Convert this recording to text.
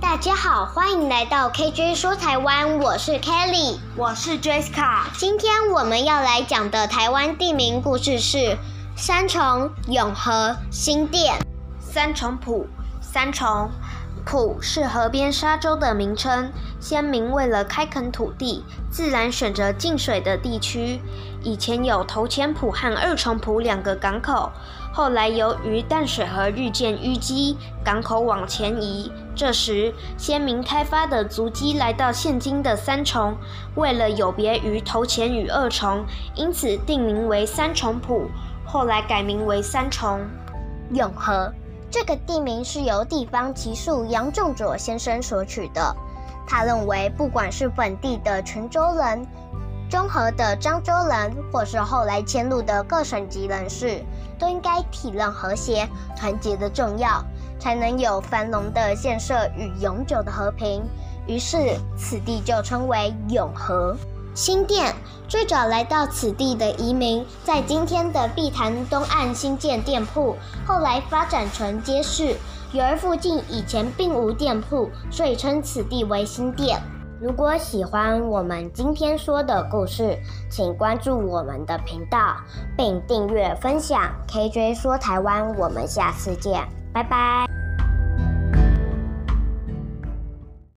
大家好，欢迎来到 KJ 说台湾，我是 Kelly，我是 Jessica。今天我们要来讲的台湾地名故事是三重、永和、新店。三重埔，三重埔是河边沙洲的名称。先民为了开垦土地，自然选择进水的地区。以前有头前埔和二重埔两个港口。后来由于淡水河日渐淤积，港口往前移。这时，先民开发的足迹来到现今的三重。为了有别于头前与二重，因此定名为三重埔。后来改名为三重。永和这个地名是由地方籍宿杨仲佐先生所取的。他认为，不管是本地的泉州人，中和的漳州人，或是后来迁入的各省籍人士，都应该体认和谐团结的重要，才能有繁荣的建设与永久的和平。于是，此地就称为永和。新店最早来到此地的移民，在今天的碧潭东岸新建店铺，后来发展成街市。由于附近以前并无店铺，所以称此地为新店。如果喜欢我们今天说的故事，请关注我们的频道，并订阅分享。KJ 说台湾，我们下次见，拜拜。